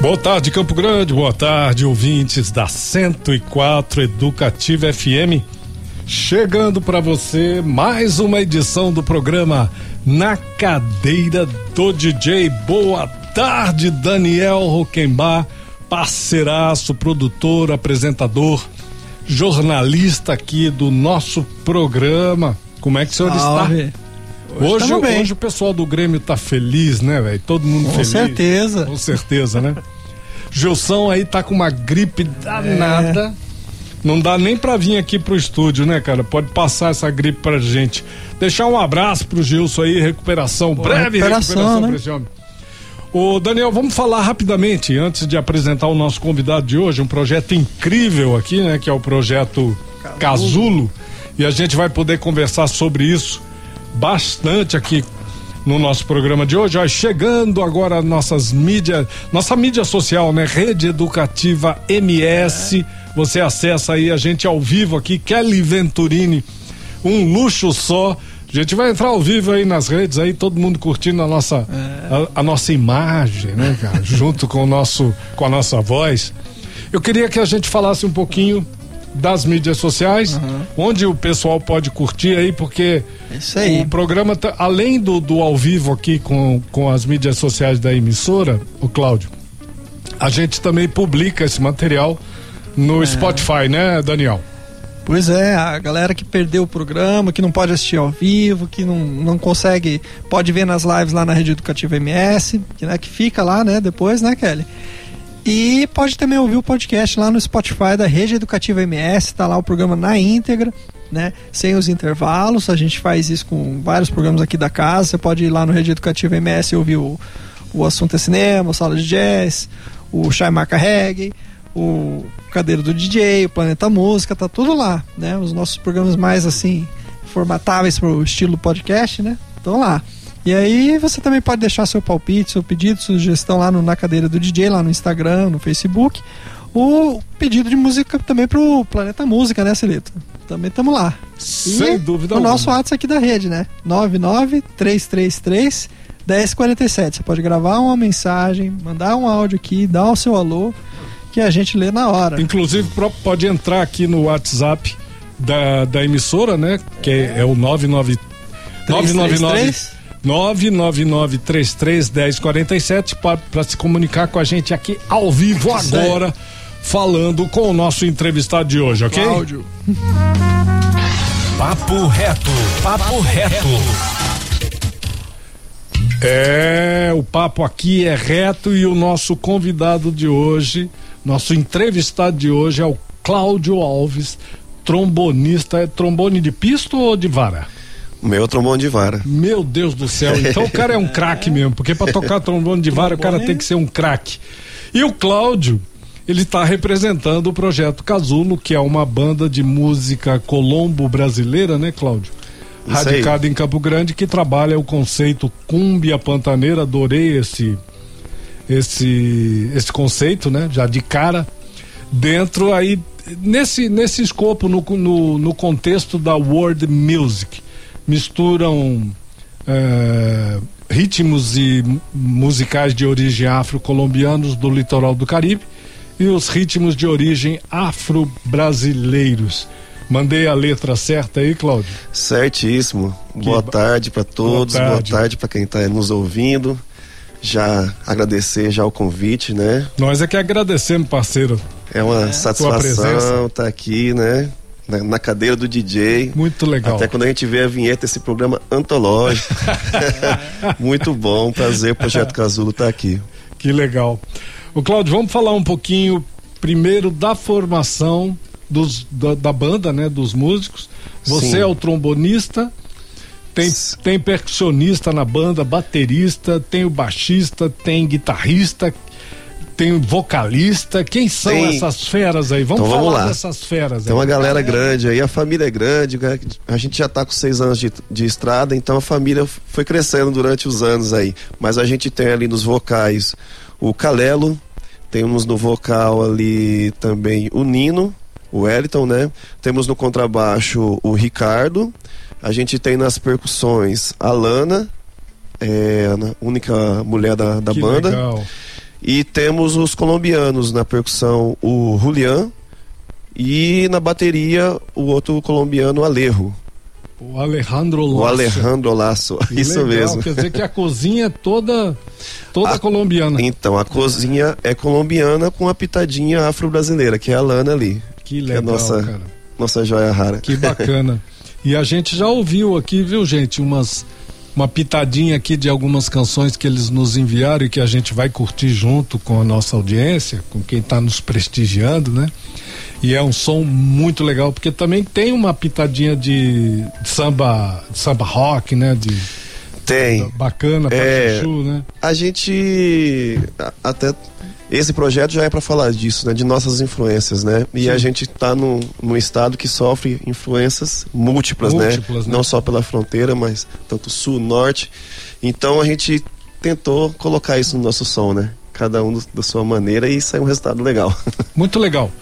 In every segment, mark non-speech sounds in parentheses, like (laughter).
Boa tarde, Campo Grande. Boa tarde, ouvintes da 104 Educativa FM. Chegando para você mais uma edição do programa Na Cadeira do DJ. Boa tarde, Daniel Roquembar, parceiraço, produtor, apresentador, jornalista aqui do nosso programa. Como é que o senhor Salve. está? Hoje, hoje, hoje, o pessoal do Grêmio tá feliz, né, velho? Todo mundo com feliz. Com certeza. Com certeza, né? Gilson aí tá com uma gripe danada. É. Não dá nem pra vir aqui pro estúdio, né, cara? Pode passar essa gripe pra gente. Deixar um abraço pro Gilson aí, recuperação, Pô, breve recuperação, recuperação né? pra esse homem. Ô Daniel, vamos falar rapidamente, antes de apresentar o nosso convidado de hoje, um projeto incrível aqui, né? Que é o projeto Casulo. Casulo. E a gente vai poder conversar sobre isso bastante aqui no nosso programa de hoje. Ó, chegando agora nossas mídias, nossa mídia social, né? Rede Educativa MS. É. Você acessa aí a gente ao vivo aqui, Kelly Venturini, um luxo só. A gente vai entrar ao vivo aí nas redes aí, todo mundo curtindo a nossa é. a, a, nossa imagem, né, cara? (laughs) Junto com o nosso com a nossa voz. Eu queria que a gente falasse um pouquinho das mídias sociais, uhum. onde o pessoal pode curtir aí, porque aí. o programa, tá, além do, do ao vivo aqui com, com as mídias sociais da emissora, o Cláudio, a gente também publica esse material no é. Spotify, né, Daniel? Pois é, a galera que perdeu o programa, que não pode assistir ao vivo, que não, não consegue, pode ver nas lives lá na Rede Educativa MS, que, né, que fica lá, né, depois, né, Kelly? E pode também ouvir o podcast lá no Spotify da Rede Educativa MS, tá lá o programa na íntegra, né? Sem os intervalos. A gente faz isso com vários programas aqui da casa. Você pode ir lá no Rede Educativa MS e ouvir o, o assunto é cinema, o sala de jazz, o Chai Marca Reggae, o Cadeiro do DJ, o Planeta Música, tá tudo lá, né? Os nossos programas mais assim formatáveis para o estilo podcast, né? Estão lá. E aí você também pode deixar seu palpite, seu pedido, sugestão lá no, na cadeira do DJ, lá no Instagram, no Facebook. O pedido de música também pro Planeta Música, né, Celito? Também estamos lá. Sem e dúvida O nosso WhatsApp aqui da rede, né? 99333 1047. Você pode gravar uma mensagem, mandar um áudio aqui, dar o seu alô, que a gente lê na hora. Inclusive, pode entrar aqui no WhatsApp da, da emissora, né? Que é, é o 99 999 999331047 para se comunicar com a gente aqui ao vivo agora, falando com o nosso entrevistado de hoje, ok? Cláudio. Papo reto, papo reto. É, o papo aqui é reto e o nosso convidado de hoje, nosso entrevistado de hoje é o Cláudio Alves, trombonista. É trombone de pisto ou de vara? O meu é trombone de vara. Meu Deus do céu, então o cara é um (laughs) craque mesmo, porque para tocar trombone de vara o cara tem que ser um craque. E o Cláudio, ele está representando o projeto Casulo, que é uma banda de música colombo brasileira, né, Cláudio? Radicada em Campo Grande, que trabalha o conceito cumbia pantaneira, adorei esse esse esse conceito, né? Já de cara dentro aí nesse nesse escopo no, no, no contexto da world music misturam é, ritmos e musicais de origem afro-colombianos do litoral do Caribe e os ritmos de origem afro-brasileiros. Mandei a letra certa aí, Cláudio? Certíssimo. Que boa tarde para todos, boa tarde, tarde para quem está nos ouvindo. Já agradecer já o convite, né? Nós é que agradecemos, parceiro. É uma é. satisfação estar tá aqui, né? Na, na, cadeira do DJ. Muito legal. Até quando a gente vê a vinheta, esse programa antológico. (laughs) Muito bom, prazer, o Projeto Casulo estar tá aqui. Que legal. O Cláudio, vamos falar um pouquinho primeiro da formação dos, da, da banda, né, dos músicos. Você Sim. é o trombonista, Tem, tem percussionista na banda, baterista, tem o baixista, tem guitarrista, tem vocalista. Quem são tem... essas feras aí? Vamos, então, vamos falar lá. dessas feras Tem uma galera grande aí, a família é grande, a gente já está com seis anos de, de estrada, então a família foi crescendo durante os anos aí. Mas a gente tem ali nos vocais o Calelo, temos no vocal ali também o Nino, o Wellington, né? Temos no contrabaixo o Ricardo, a gente tem nas percussões a Lana, é, a única mulher da, da banda. Legal. E temos os colombianos na percussão, o Julian, e na bateria o outro colombiano, Alejo. O Alejandro Lasso. O Alejandro Lasso, que isso legal, mesmo. Quer dizer que a cozinha é toda, toda a, colombiana. Então, a cozinha é colombiana com a pitadinha afro-brasileira, que é a Lana ali. Que legal, que é a nossa, cara. Nossa joia rara. Que bacana. (laughs) E a gente já ouviu aqui, viu, gente, umas uma pitadinha aqui de algumas canções que eles nos enviaram e que a gente vai curtir junto com a nossa audiência, com quem está nos prestigiando, né? E é um som muito legal, porque também tem uma pitadinha de, samba, de samba rock, né? De, tem. Bacana pra é, chuchu, né? A gente até esse projeto já é para falar disso, né? De nossas influências, né? E Sim. a gente está num, num estado que sofre influências múltiplas, né? múltiplas né? né? Não só pela fronteira, mas tanto sul, norte. Então a gente tentou colocar isso no nosso som, né? Cada um do, da sua maneira e saiu um resultado legal. (laughs) Muito legal.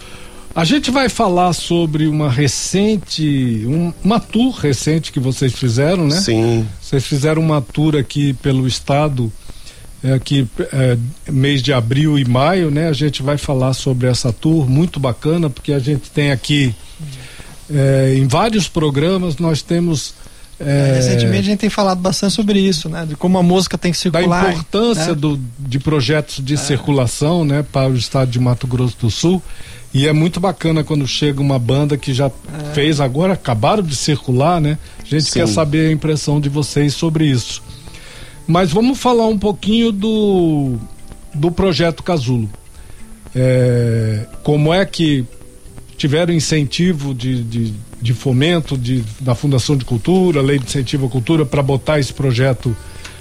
A gente vai falar sobre uma recente, um, uma tour recente que vocês fizeram, né? Sim. Vocês fizeram uma tour aqui pelo estado é, que é, mês de abril e maio, né? A gente vai falar sobre essa tour muito bacana, porque a gente tem aqui é, em vários programas nós temos é, Recentemente a gente tem falado bastante sobre isso, né? De como a música tem que circular. Da importância né? do, de projetos de é. circulação, né? Para o estado de Mato Grosso do Sul. E é muito bacana quando chega uma banda que já é. fez agora, acabaram de circular, né? A gente Sim. quer saber a impressão de vocês sobre isso. Mas vamos falar um pouquinho do, do projeto Casulo. É, como é que tiveram incentivo de, de, de fomento de, da Fundação de Cultura, Lei de Incentivo à Cultura, para botar esse projeto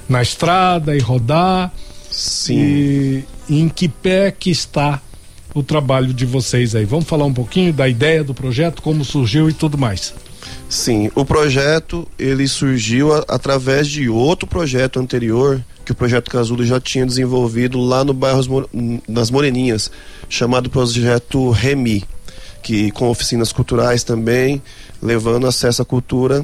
na estrada e rodar? Sim. E, em que pé que está o trabalho de vocês aí? Vamos falar um pouquinho da ideia do projeto, como surgiu e tudo mais. Sim, o projeto ele surgiu a, através de outro projeto anterior que o projeto Casulo já tinha desenvolvido lá no bairro das Moreninhas, chamado projeto Remi, que com oficinas culturais também, levando acesso à cultura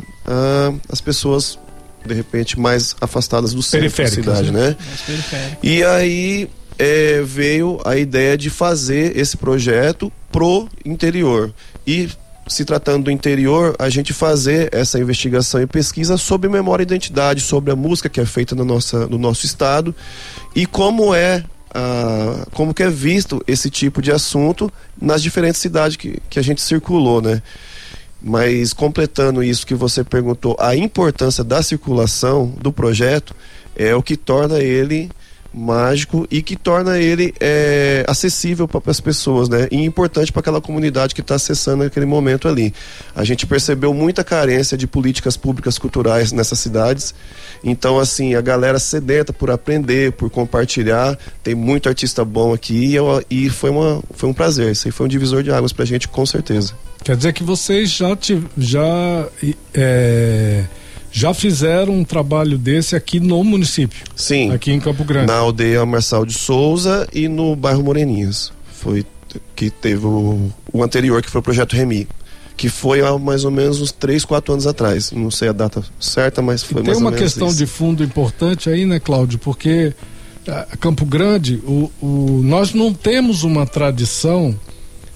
às pessoas de repente mais afastadas do centro da cidade, né? né? E aí é, veio a ideia de fazer esse projeto pro interior e se tratando do interior, a gente fazer essa investigação e pesquisa sobre memória e identidade, sobre a música que é feita no, nossa, no nosso estado e como é ah, como que é visto esse tipo de assunto nas diferentes cidades que, que a gente circulou, né? Mas completando isso que você perguntou, a importância da circulação do projeto é o que torna ele mágico e que torna ele é, acessível para as pessoas, né? E importante para aquela comunidade que está acessando aquele momento ali. A gente percebeu muita carência de políticas públicas culturais nessas cidades. Então, assim, a galera sedenta por aprender, por compartilhar. Tem muito artista bom aqui e, e foi, uma, foi um prazer. Isso aí foi um divisor de águas para a gente, com certeza. Quer dizer que vocês já, já é já fizeram um trabalho desse aqui no município. Sim. Aqui em Campo Grande. Na aldeia Marçal de Souza e no bairro Moreninhas. Foi que teve o, o anterior, que foi o projeto Remi. Que foi há mais ou menos uns 3, 4 anos atrás. Não sei a data certa, mas foi e mais ou menos. Tem uma questão isso. de fundo importante aí, né, Cláudio? Porque uh, Campo Grande, o, o, nós não temos uma tradição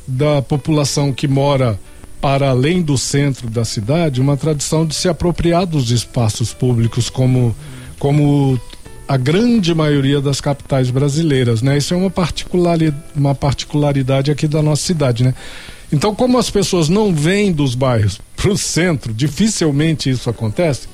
da população que mora para além do centro da cidade, uma tradição de se apropriar dos espaços públicos como, como a grande maioria das capitais brasileiras, né? Isso é uma particularidade, uma particularidade aqui da nossa cidade, né? Então, como as pessoas não vêm dos bairros (laughs) para o centro, dificilmente isso acontece.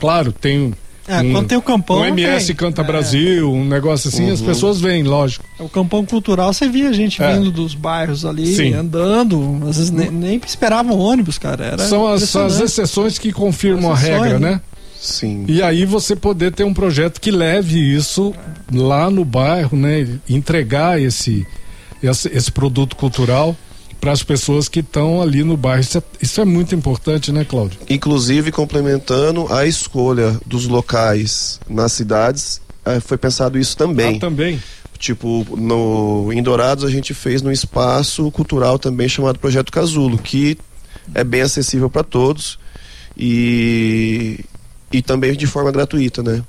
Claro, tem é, um, quando tem o campão. Um MS tem. Canta é. Brasil, um negócio assim, uhum. as pessoas vêm, lógico. O campão cultural, você via gente é. vindo dos bairros ali, Sim. andando, às vezes nem, nem esperavam ônibus, cara. Era São as, as exceções que confirmam exceções, a regra, né? Sim. E aí você poder ter um projeto que leve isso lá no bairro, né? Entregar esse, esse, esse produto cultural para as pessoas que estão ali no bairro. Isso é, isso é, muito importante, né, Cláudio? Inclusive, complementando a escolha dos locais nas cidades, eh, foi pensado isso também. Ah, também. Tipo, no, em Dourados a gente fez num espaço cultural também chamado Projeto Casulo, que é bem acessível para todos e, e também de forma gratuita, né?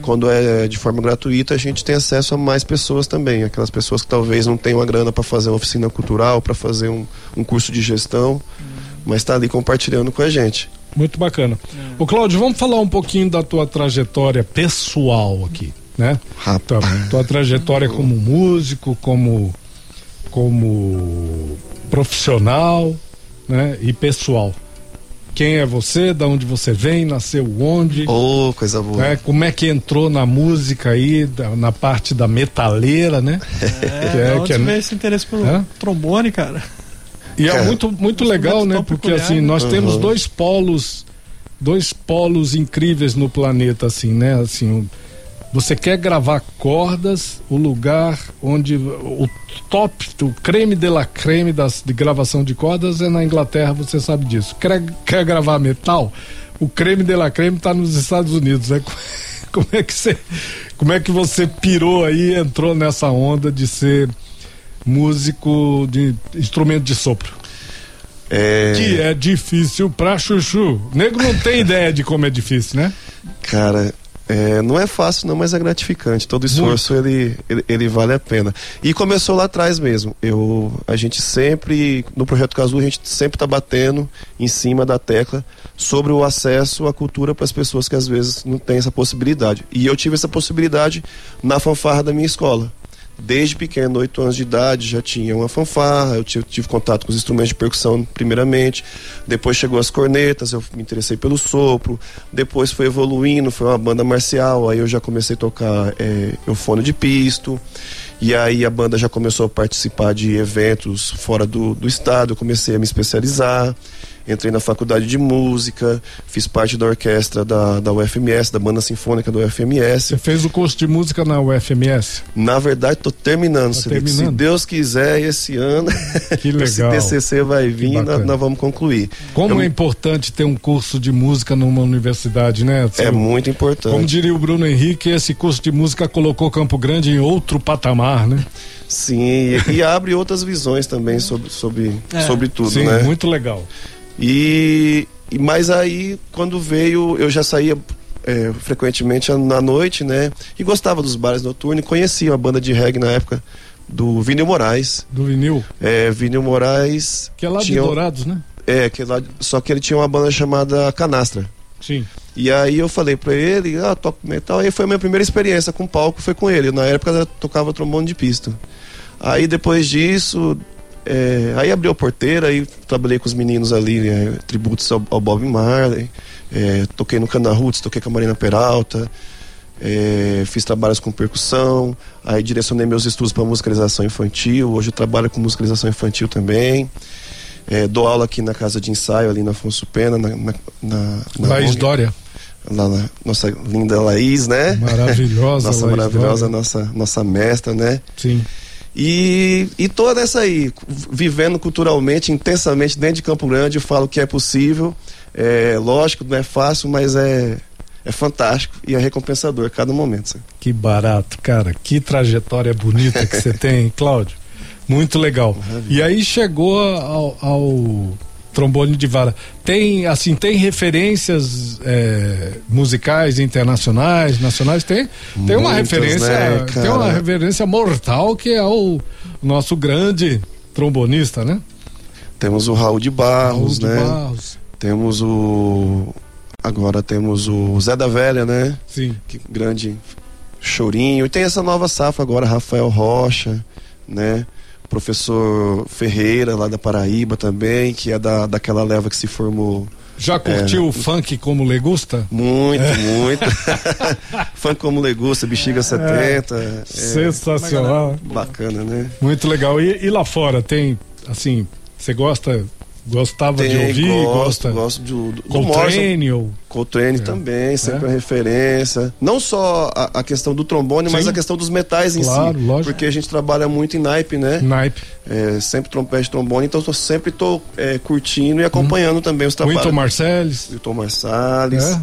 Quando é de forma gratuita, a gente tem acesso a mais pessoas também. Aquelas pessoas que talvez não tenham a grana para fazer uma oficina cultural, para fazer um, um curso de gestão, mas está ali compartilhando com a gente. Muito bacana. Ô Cláudio, vamos falar um pouquinho da tua trajetória pessoal aqui, né? Tua, tua trajetória como músico, como como profissional, né? E pessoal. Quem é você, da onde você vem, nasceu onde? Oh, coisa boa. Né? Como é que entrou na música aí, da, na parte da metaleira, né? É, que é, onde que é, veio esse interesse pelo é? trombone, cara? E é, é muito, muito legal, né? Porque assim, nós uhum. temos dois polos, dois polos incríveis no planeta, assim, né? Assim, você quer gravar cordas, o lugar onde o top, o creme de la creme das, de gravação de cordas é na Inglaterra, você sabe disso. Quer, quer gravar metal? O creme de la creme está nos Estados Unidos. Né? (laughs) Como é que você, como é que você pirou aí, entrou nessa onda de ser músico de instrumento de sopro? É... Que é difícil pra chuchu. O nego não tem (laughs) ideia de como é difícil, né? Cara, é, não é fácil não, mas é gratificante. Todo esforço ele, ele, ele, vale a pena. E começou lá atrás mesmo. Eu, a gente sempre, no Projeto Casu, a gente sempre está batendo em cima da tecla sobre o acesso à cultura para as pessoas que às vezes não têm essa possibilidade. E eu tive essa possibilidade na fanfarra da minha escola desde pequeno, 8 anos de idade, já tinha uma fanfarra, eu tive, tive, contato com os instrumentos de percussão primeiramente, depois chegou as cornetas, eu me interessei pelo sopro, depois foi evoluindo, foi uma banda marcial, aí eu já comecei a tocar é, eufone de pisto, e aí a banda já começou a participar de eventos fora do, do estado, eu comecei a me especializar, entrei na faculdade de música, fiz parte da orquestra da, da UFMS, da banda sinfônica da UFMS. Você fez o curso de música na UFMS? Na verdade, estou terminando, tá terminando, Se Deus quiser, esse ano, (laughs) que (laughs) legal. esse TCC vai vir, nós, nós, vamos concluir. Como Eu, é importante ter um curso de música numa universidade, né? É muito importante. Como diria o Bruno Henrique, esse curso de música colocou Campo Grande em outro patamar, né? Sim, e, e abre outras visões também sobre, sobre, é. sobre tudo, Sim, né? muito legal. E, mas aí, quando veio, eu já saía é, frequentemente à noite, né? E gostava dos bares noturnos e conhecia a banda de reggae na época do Vinil Moraes. Do Vinil? É, Vinil Moraes. Que é lá tinha, de Dourados, né? É, que é lá, só que ele tinha uma banda chamada Canastra. Sim. E aí eu falei pra ele, ah, toco metal. Aí foi a minha primeira experiência com palco, foi com ele. Na época eu tocava trombone de pista. Aí depois disso, é, aí abriu a porteira, aí trabalhei com os meninos ali, é, tributos ao, ao, Bob Marley, é, toquei no Cana Roots, toquei com a Marina Peralta, é, fiz trabalhos com percussão, aí direcionei meus estudos para musicalização infantil, hoje eu trabalho com musicalização infantil também. É, dou aula aqui na casa de ensaio, ali na Afonso Pena, na, na, na, na Laís Dória. Lá na nossa linda Laís, né? Maravilhosa, (laughs) Nossa Laís maravilhosa, nossa, nossa mestra, né? Sim. E, e toda essa aí, vivendo culturalmente, intensamente dentro de Campo Grande, eu falo que é possível. É, lógico, não é fácil, mas é, é fantástico e é recompensador a cada momento. Sabe? Que barato, cara. Que trajetória bonita que você tem, (laughs) Cláudio. Muito legal. Maravilha. E aí chegou ao, ao trombone de vara. Tem, assim, tem referências é, musicais internacionais, nacionais? Tem, tem uma Muitas, referência, né, tem uma referência mortal que é o nosso grande trombonista, né? Temos o Raul de Barros, Raul de né? Barros. Temos o agora temos o Zé da Velha, né? Sim. Que grande chorinho. E tem essa nova safra agora, Rafael Rocha, né? Professor Ferreira, lá da Paraíba também, que é da, daquela leva que se formou. Já curtiu é, o funk como legusta? Muito, é. muito. (laughs) (laughs) funk como legusta, bexiga 70. É, é, sensacional. Bacana, né? Muito legal. E, e, lá fora tem, assim, você gosta Gostava Tem, de ouvir? gosto, gosta? gosto do, do, do Coltrane ou... Coltrane É. também, sempre É. referência. Não só a, a questão do trombone, mas Sim. a questão dos metais em Claro, si. lógico. Porque a gente trabalha muito em naipe, né? Naipe. É, sempre trompete, trombone, então eu sempre tô é, curtindo e acompanhando também os trabalhos. Winton Marsalis. Wilton Marsalis. É.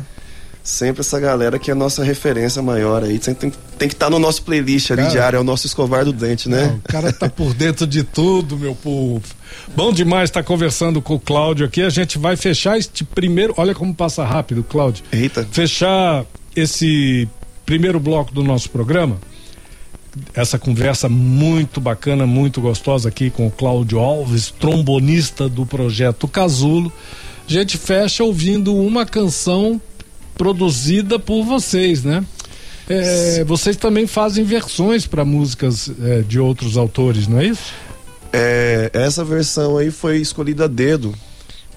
Sempre essa galera que é a nossa referência maior aí. Sempre tem, tem que estar no nosso playlist ali Cara. diário, é o nosso escovar do dente, né? O cara tá por dentro de tudo, meu povo. Bom demais estar conversando com o Cláudio aqui. A gente vai fechar este primeiro. Olha como passa rápido, Cláudio. Eita. Fechar esse primeiro bloco do nosso programa. Essa conversa muito bacana, muito gostosa aqui com o Cláudio Alves, trombonista do projeto Casulo. A gente fecha ouvindo uma canção produzida por vocês, né? É, vocês também fazem versões para músicas é, de outros autores, não é isso? É, essa versão aí foi escolhida a dedo.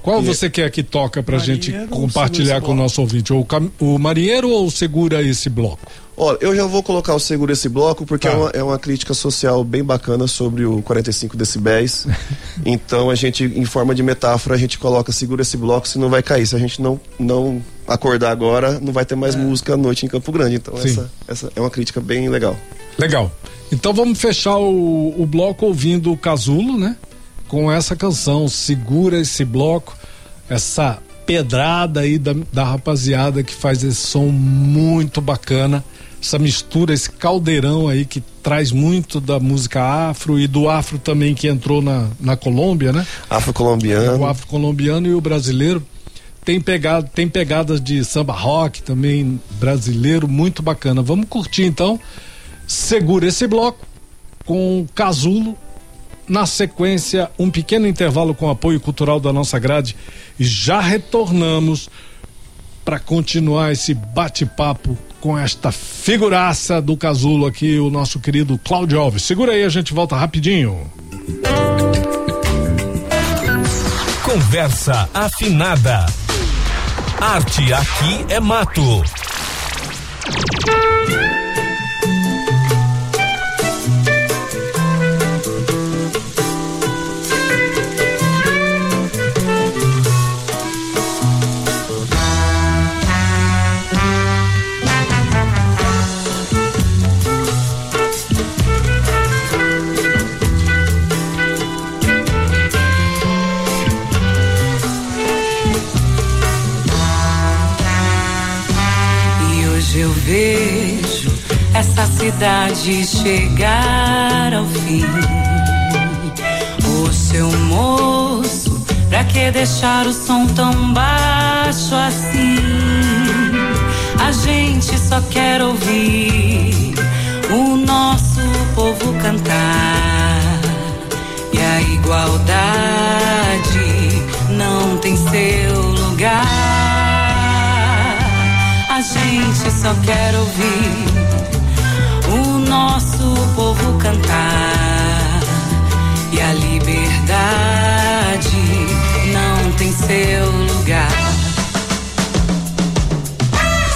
Qual E- você quer que toca pra Marinheiro gente compartilhar Segura com o nosso ouvinte? O, cam- o marinheiro ou segura esse bloco? Olha, eu já vou colocar o seguro esse bloco porque Tá. é, uma, é uma crítica social bem bacana sobre o 45 decibéis. (laughs) então a gente, em forma de metáfora, a gente coloca segura esse bloco, se não vai cair. Se a gente não, não acordar agora, não vai ter mais música à noite em Campo Grande. Então É. Essa, essa é uma crítica bem legal. Legal. Então vamos fechar o, o bloco ouvindo o Casulo, né? Com essa canção, segura esse bloco, essa pedrada aí da, da rapaziada que faz esse som muito bacana, essa mistura, esse caldeirão aí que traz muito da música afro e do afro também que entrou na, na Colômbia, né? O Afro-colombiano. afro-colombiano e o brasileiro tem pegado, tem pegadas de samba rock também brasileiro muito bacana. Vamos curtir então. Segura esse bloco com Casulo. Na sequência, um pequeno intervalo com apoio cultural da nossa grade e já retornamos para continuar esse bate-papo com esta figuraça do Casulo aqui, o nosso querido Cláudio Alves. Segura aí, a gente volta rapidinho. Conversa afinada. Arte aqui é mato. Essa cidade chegar ao fim. O seu moço, pra que deixar o som tão baixo assim? A gente só quer ouvir o nosso povo cantar. E a igualdade não tem seu lugar. A gente só quer ouvir nosso povo cantar. E a liberdade não tem seu lugar.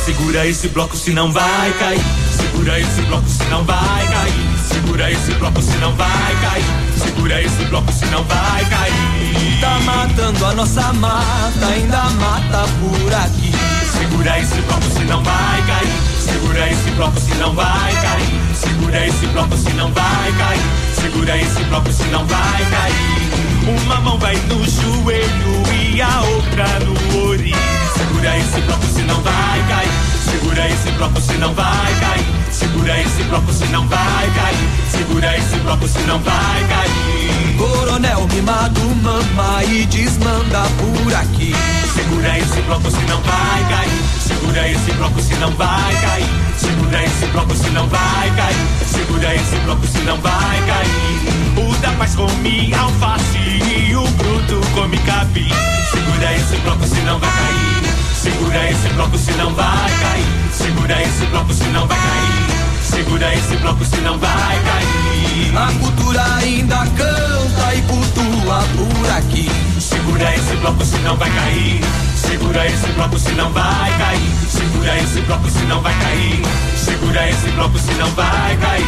Segura esse bloco se não vai cair. Segura esse bloco se não vai cair. Segura esse bloco se não vai cair. Segura esse bloco se não vai cair. Tá matando a nossa mata, ainda mata por aqui. Segura esse bloco se não vai cair. Segura esse bloco se não vai cair. Segura esse bloco se não vai cair. Segura esse bloco se não vai cair. Uma mão vai no joelho e a outra no ori. Segura esse bloco se não vai cair. Segura esse bloco se não vai cair. Segura esse bloco se não vai cair. Segura esse bloco se não vai cair. Coronel mimado mama e desmanda por aqui. Segura esse bloco se não vai cair. Segura esse bloco se não vai cair. Segura esse bloco se não vai cair. Segura esse bloco se não vai cair. O da paz come alface e o bruto come capim. Segura esse bloco se não vai cair. Segura esse bloco se não vai cair. Segura esse bloco se não vai cair. Segura esse bloco se não vai cair. A cultura ainda canta e cultua por aqui. Segura esse bloco se não vai cair. Segura esse bloco se não vai cair. Segura esse bloco se não vai cair. Segura Segura esse bloco, senão vai cair.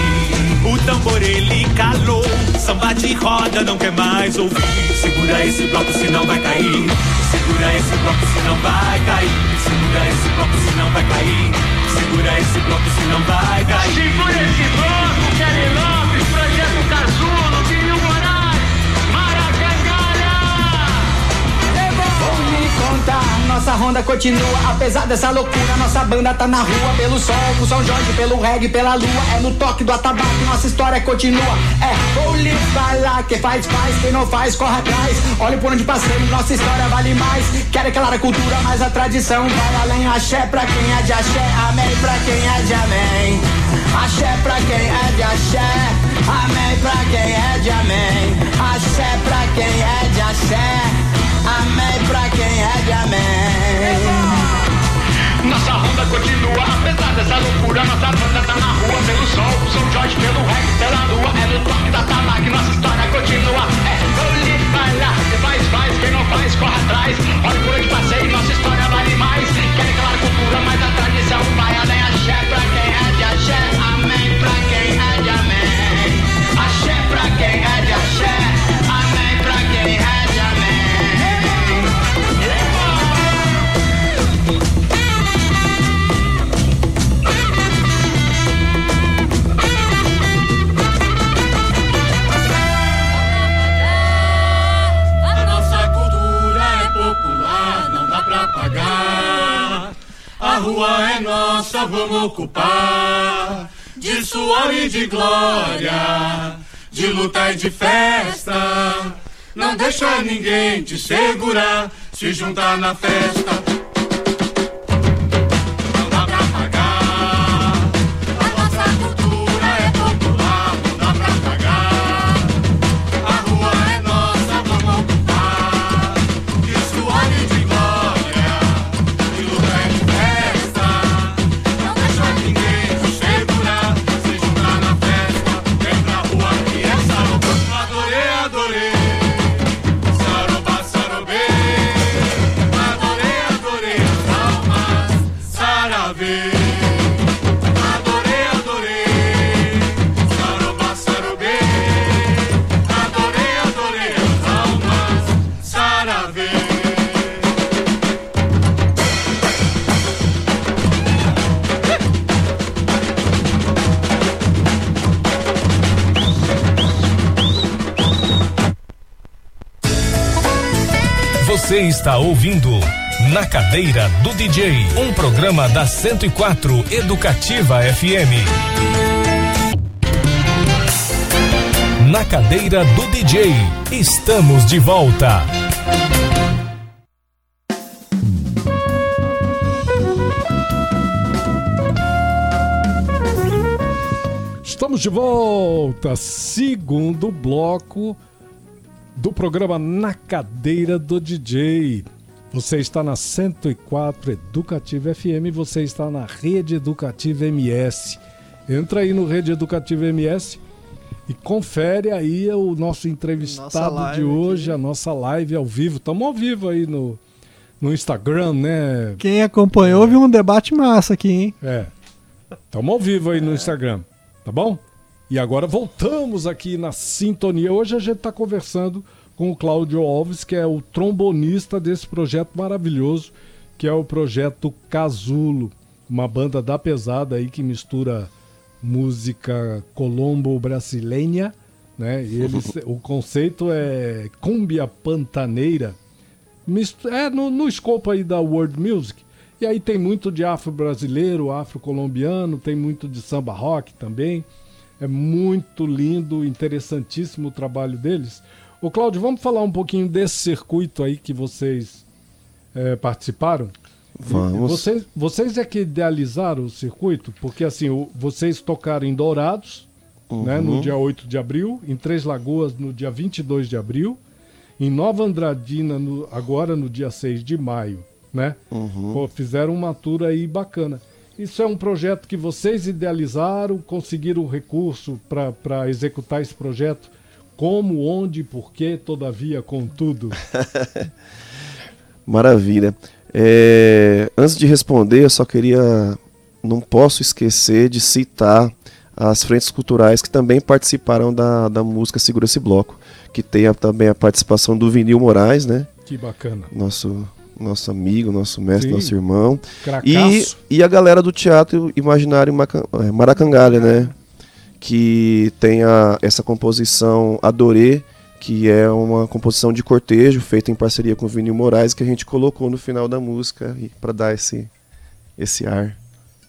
O tambor ele calou, samba de roda não quer mais ouvir. Segura esse bloco, senão vai cair. Segura esse bloco, senão vai cair. Segura esse bloco, senão vai cair. Segura esse bloco, senão vai cair. Segura esse bloco, Kelly Lopes, Contar, nossa ronda continua Apesar dessa loucura, nossa banda tá na rua Pelo sol, pro São Jorge, pelo reggae, pela lua É no toque do atabaque, nossa história continua. É, vou lhe falar, quem faz, faz Quem não faz, corre atrás. Olhe por onde passei, nossa história vale mais. Quero declarar a cultura, mas a tradição vai além. Axé pra quem é de axé, amém pra quem é de amém. Axé pra quem é de axé Amém pra quem é de amém. Axé pra quem é de axé Amém pra quem é de amém. Nossa ronda continua, apesar dessa loucura Nossa banda tá na rua, pelo sol, São Jorge, pelo reggae, pela lua É no toque da tabac, nossa história continua É, vou lhe falar, quem faz, faz, quem não faz, corre atrás. Olha por onde passei, nossa história vale mais. Quer declarar cultura, mas a tradição vai além Axé pra rua é nossa, vamos ocupar. De suor e de glória, de luta e de festa. Não deixa ninguém te segurar, se juntar na festa. Está ouvindo Na Cadeira do DJ, um programa da 104 Educativa FM. Na Cadeira do DJ, estamos de volta. Estamos de volta, segundo bloco programa Na Cadeira do DJ. Você está na 104 Educativa FM, você está na Rede Educativa MS. Entra aí no Rede Educativa MS e confere aí o nosso entrevistado de hoje, aqui. a nossa live ao vivo. Estamos ao vivo aí no, no Instagram, né? Quem acompanhou viu um debate massa aqui, hein? É. Estamos ao vivo aí no Instagram, tá bom? E agora voltamos aqui na sintonia. Hoje a gente está conversando com o Cláudio Alves, que é o trombonista desse projeto maravilhoso, que é o projeto Casulo, uma banda da pesada aí que mistura música colombo-brasileira, né? E eles, (laughs) o conceito é cumbia pantaneira, é no, no escopo aí da world music. E aí tem muito de afro-brasileiro, afro-colombiano, tem muito de samba rock também. É muito lindo, interessantíssimo o trabalho deles. Ô Cláudio, vamos falar um pouquinho desse circuito aí que vocês eh, participaram? Vamos. Vocês, vocês é que idealizaram o circuito? Porque assim, o- vocês tocaram em Dourados, né, Uhum. no dia 8 de abril, em Três Lagoas no dia 22 de abril, em Nova Andradina no- agora no dia 6 de maio, né? Uhum. Pô, fizeram uma tour aí bacana. Isso é um projeto que vocês idealizaram, conseguiram recurso para executar esse projeto? Como, onde, porquê, todavia, contudo? (laughs) Maravilha. É, antes de responder, eu só queria não posso esquecer de citar as frentes culturais que também participaram da, da música Segura Esse Bloco, que tem a, também a participação do Vinil Moraes, né? Que bacana. Nosso, nosso amigo, nosso mestre, Sim. nosso irmão. E, Cracaço. e a galera do Teatro Imaginário eh, Maracangalha, né? Que tem a, essa composição Adorê, que é uma composição de cortejo feita em parceria com o Vinil Moraes, que a gente colocou no final da música para dar esse, esse ar.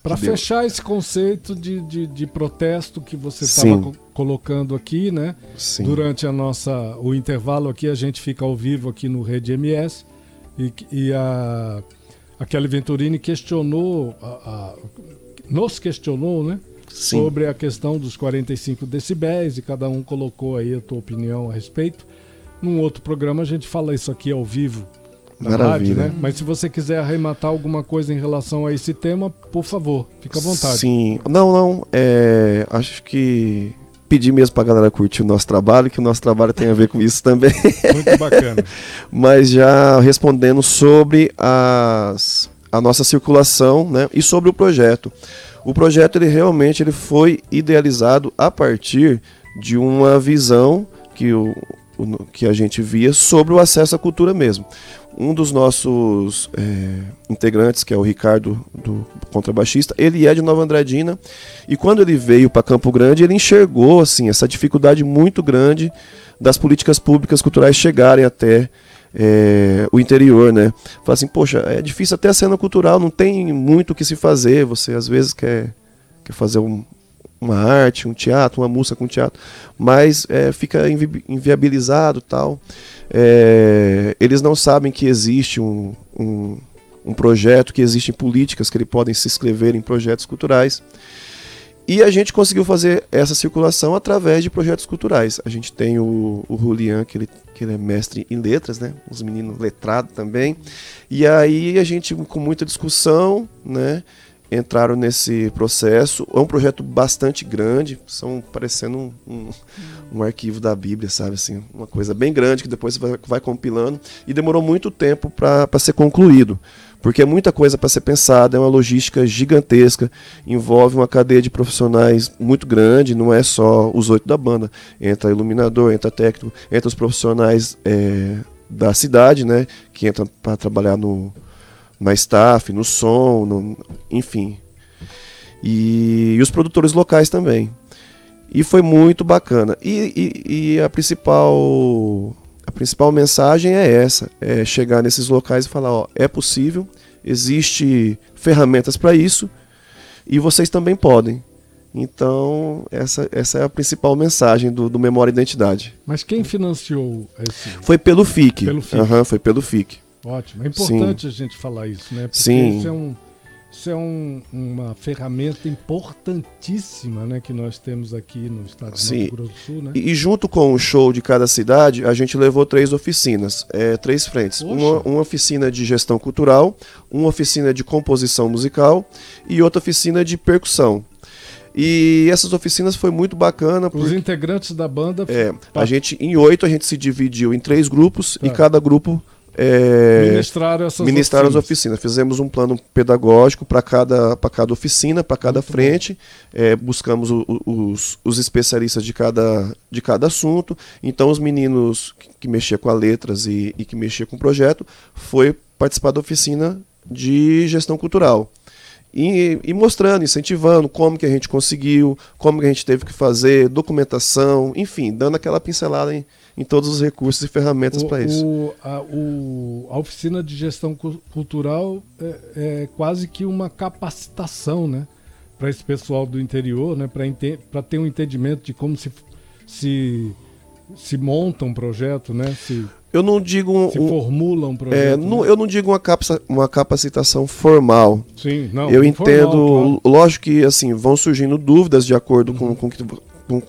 Para fechar esse conceito de, de, de protesto que você estava colocando aqui, né? Sim. Durante a nossa, o intervalo aqui, a gente fica ao vivo aqui no Rede MS e, e a, a Kelly Venturini questionou, a- a- nos questionou, né? Sim. Sobre a questão dos 45 decibéis e cada um colocou aí a tua opinião a respeito. Num outro programa a gente fala isso aqui ao vivo na rádio, Maravilha. né? Mas se você quiser arrematar alguma coisa em relação a esse tema, por favor, fica à vontade. Sim. Não, não. É, acho que pedir mesmo pra galera curtir o nosso trabalho, que o nosso trabalho tem a ver com isso (laughs) também. Muito bacana. (laughs) Mas já respondendo sobre as, a nossa circulação né, e sobre o projeto. O projeto ele realmente ele foi idealizado a partir de uma visão que, o, que a gente via sobre o acesso à cultura mesmo. Um dos nossos é, integrantes, que é o Ricardo, do contrabaixista, ele é de Nova Andradina e quando ele veio para Campo Grande, ele enxergou assim essa dificuldade muito grande das políticas públicas culturais chegarem até é, o interior, né? Fala assim, poxa, é difícil até a cena cultural, não tem muito o que se fazer. Você às vezes quer, quer fazer um- uma arte, um teatro, uma música com teatro, mas é, fica invi- inviabilizado tal. É, eles não sabem que existe um, um, um projeto, que existem políticas que eles podem se inscrever em projetos culturais. E a gente conseguiu fazer essa circulação através de projetos culturais. A gente tem o, o Julian, que ele, que ele é mestre em letras, né? Os meninos letrados também. E aí a gente, com muita discussão, né? Entraram nesse processo. É um projeto bastante grande, são parecendo um, um, um arquivo da Bíblia, sabe? Assim, uma coisa bem grande que depois vai, vai compilando. E demorou muito tempo para ser concluído porque é muita coisa para ser pensada, é uma logística gigantesca, envolve uma cadeia de profissionais muito grande, não é só os oito da banda, entra iluminador, entra técnico, entra os profissionais é, da cidade, né, que entram para trabalhar no, na staff, no som, no- enfim, e, e os produtores locais também. E foi muito bacana. E, e- e a principal a principal mensagem é essa: é chegar nesses locais e falar, ó, é possível, existe ferramentas para isso e vocês também podem. Então essa, essa é a principal mensagem do, do Memória Identidade. Mas quem financiou esse? Foi pelo FIC. Pelo FIC. Aham, foi pelo FIC. Ótimo. É importante a gente falar isso, né? Porque Sim. isso é, um, isso é um- uma ferramenta importantíssima, né? Que nós temos aqui no estado de Sim. Mato Grosso do Sul, né? E, e junto com o show de cada cidade, a gente levou três oficinas, é, três frentes. Uma, uma oficina de gestão cultural, uma oficina de composição musical e outra oficina de percussão. E essas oficinas foi muito bacana. Os porque- integrantes da banda É, a gente, em oito, a gente se dividiu em três grupos e Tá. cada grupo é, ministraram essas ministraram as oficinas. oficinas. Fizemos um plano pedagógico para cada, pra cada oficina, para cada Muito frente. É, buscamos o- o- os, os especialistas de cada, de cada assunto. Então, os meninos que, que mexiam com as letras e, e que mexiam com o projeto foi participar da oficina de gestão cultural. E, e mostrando, incentivando como que a gente conseguiu, como que a gente teve que fazer, documentação, enfim, dando aquela pincelada em, em todos os recursos e ferramentas para isso. o- a, o- a oficina de gestão cu- cultural é, é quase que uma capacitação, né? Para esse pessoal do interior, né? Para ter um entendimento de como se, se, se monta um projeto, né? Se, Eu não digo um, se formula um é, projeto. não- né? eu não digo uma, capsa- uma capacitação formal. Sim, não. eu entendo, claro. lógico que assim vão surgindo dúvidas de acordo Uhum. com, com, que, com,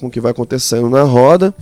com o que vai acontecendo na roda.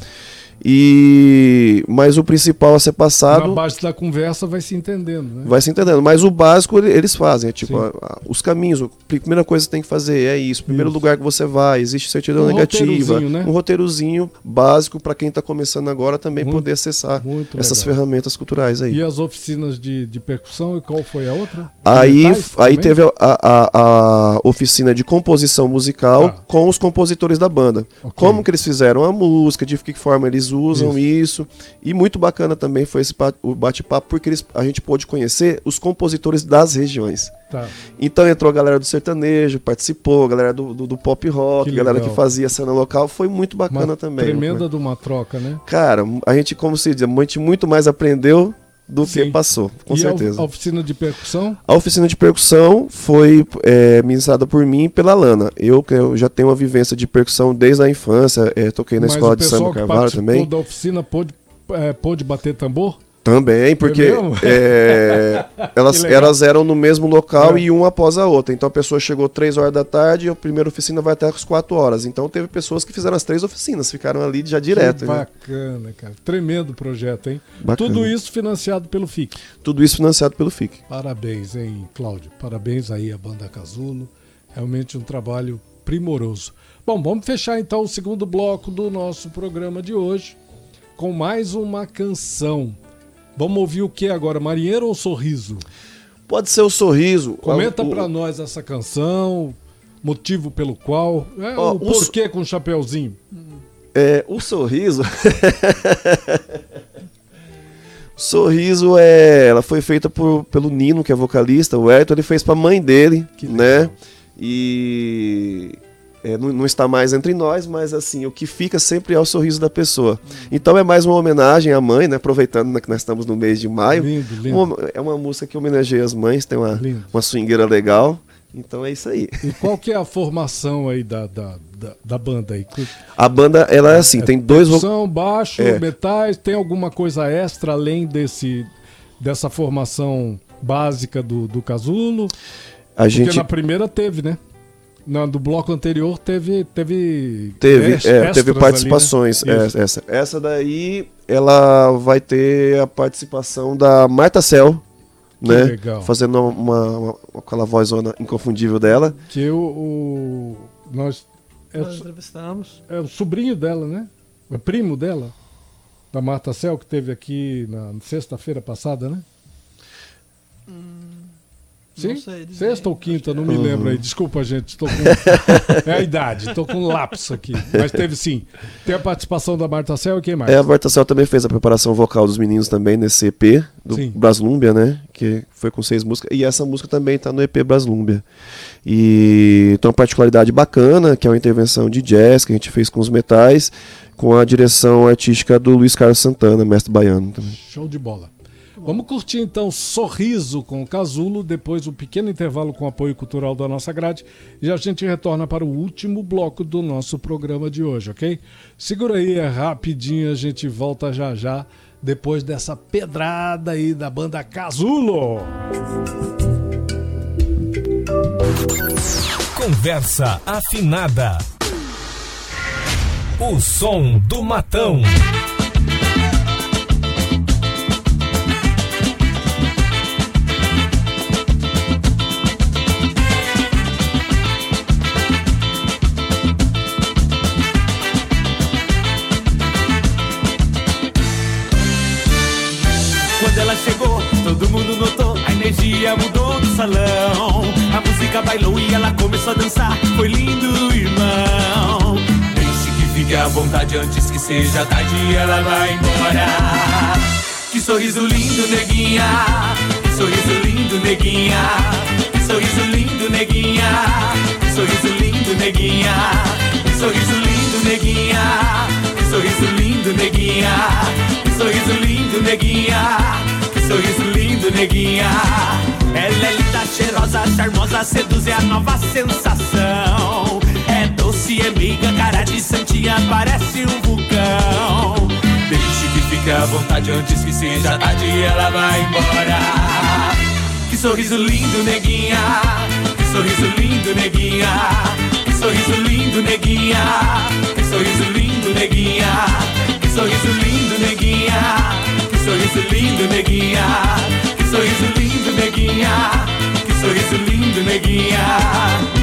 E mas o principal a ser passado Na base da conversa vai se entendendo, né? vai se entendendo. Mas o básico ele- eles fazem, é tipo a- a- os caminhos. A primeira coisa que tem que fazer é isso. Primeiro Isso. lugar que você vai, existe certidão Um negativa, roteirozinho, né? um roteirozinho básico para quem está começando agora também Muito- poder acessar essas ferramentas culturais aí. E as oficinas de, de percussão, e qual foi a outra? Aí, aí também? teve a, a- a oficina de composição musical Tá. com os compositores da banda. Ok. Como que eles fizeram a música, de que forma eles usam isso. E muito bacana também foi esse o bate-papo, porque eles, a gente pôde conhecer os compositores das regiões. Tá. Então entrou a galera do sertanejo, participou, a galera do, do, do pop rock, a galera que fazia cena local, foi muito bacana Uma também. Tremenda de uma troca, né? Cara, a gente, como se diz, a gente muito mais aprendeu do Sim. que passou, com e certeza. A, oficina de percussão? A oficina de percussão foi é, ministrada por mim e pela Lana. Eu, eu já tenho uma vivência de percussão desde a infância, é, toquei na Mas escola de samba Carvalho também. da oficina pôde, é, pôde bater tambor? Também, porque mesmo? é, (laughs) elas, elas eram no mesmo local É. e uma após a outra. Então a pessoa chegou 3 horas da tarde e a primeira oficina vai até as 4 horas. Então teve pessoas que fizeram as três oficinas, ficaram ali já direto. Que né? bacana, cara. Tremendo projeto, hein? Bacana. Tudo isso financiado pelo FIC. Tudo isso financiado pelo FIC. Parabéns, hein, Cláudio? Parabéns aí à Banda Casulo. Realmente um trabalho primoroso. Bom, vamos fechar então o segundo bloco do nosso programa de hoje com mais uma canção. Vamos ouvir o que agora? Marinheiro ou Sorriso? Pode ser o sorriso. Comenta o, pra nós essa canção, motivo pelo qual, é, Ó, o o porquê com o chapeuzinho. É, o sorriso. (laughs) o sorriso é, ela foi feita por, pelo Nino, que é vocalista. O Elton ele fez pra mãe dele, Que né? legal. E é, não, não está mais entre nós, mas assim, o que fica sempre é o sorriso da pessoa. Então é mais uma homenagem à mãe, né? Aproveitando né, que nós estamos no mês de maio. Lindo, lindo. Uma- é uma música que homenageia as mães, tem uma, Lindo. uma swingueira legal. Então é isso aí. E qual que é a formação aí da, da, da, da banda aí? A banda, ela é assim, tem dois São baixo, É. metais, tem alguma coisa extra além desse dessa formação básica do, do Casulo? A Porque gente na primeira teve, né? Na, do bloco anterior teve teve Teve, é, teve ali, né? participações. é, essa. essa daí, ela vai ter a participação da Marta Cell, Que né? legal. Fazendo uma, uma- aquela vozona inconfundível dela. Que o, o nós é, Nós o- entrevistamos. é o sobrinho dela, né? É primo dela, da Marta Cel que teve aqui na sexta-feira passada, né? Sim? Não sei. Sexta ou quinta, não me lembro aí. Desculpa, gente. Estou com. (laughs) é a idade, estou com um lapso aqui. Mas teve sim. Tem a participação da Marta Cel e quem mais? É, a Marta Cell também fez a preparação vocal dos meninos também nesse EP do Sim. Braslúmbia, né? Que foi com seis músicas. E essa música também tá no EP Braslúmbia. E tem uma particularidade bacana, que é uma intervenção de jazz que a gente fez com os metais, com a direção artística do Luiz Carlos Santana, mestre baiano também. Show de bola. Vamos curtir então Sorriso com o Casulo, depois o pequeno intervalo com apoio cultural da nossa grade e a gente retorna para o último bloco do nosso programa de hoje, ok? Segura aí, é rapidinho, a gente volta já já, depois dessa pedrada aí da banda Casulo. Conversa afinada. O som do matão. Notou, a energia mudou do salão. A música bailou e ela começou a dançar. Foi lindo, irmão. Deixe que fique à vontade antes que seja tarde, ela vai embora. Que sorriso lindo, neguinha. Que sorriso lindo, neguinha. Que sorriso lindo, neguinha. Que sorriso lindo, neguinha. Que sorriso lindo, neguinha. Que sorriso lindo, neguinha. Que sorriso lindo, neguinha. Que sorriso lindo, neguinha. Ela é linda, cheirosa, charmosa, seduz é a nova sensação. É doce, é meiga, cara de santinha, parece um vulcão. Deixe que fique à vontade antes que seja tarde e ela vai embora. Que sorriso lindo, neguinha. Que sorriso lindo, neguinha. Que sorriso lindo, neguinha. Que sorriso lindo, neguinha. Que sorriso lindo, neguinha. Sorriso lindo, neguinha. Que sorriso lindo, neguinha. Que sorriso lindo, neguinha.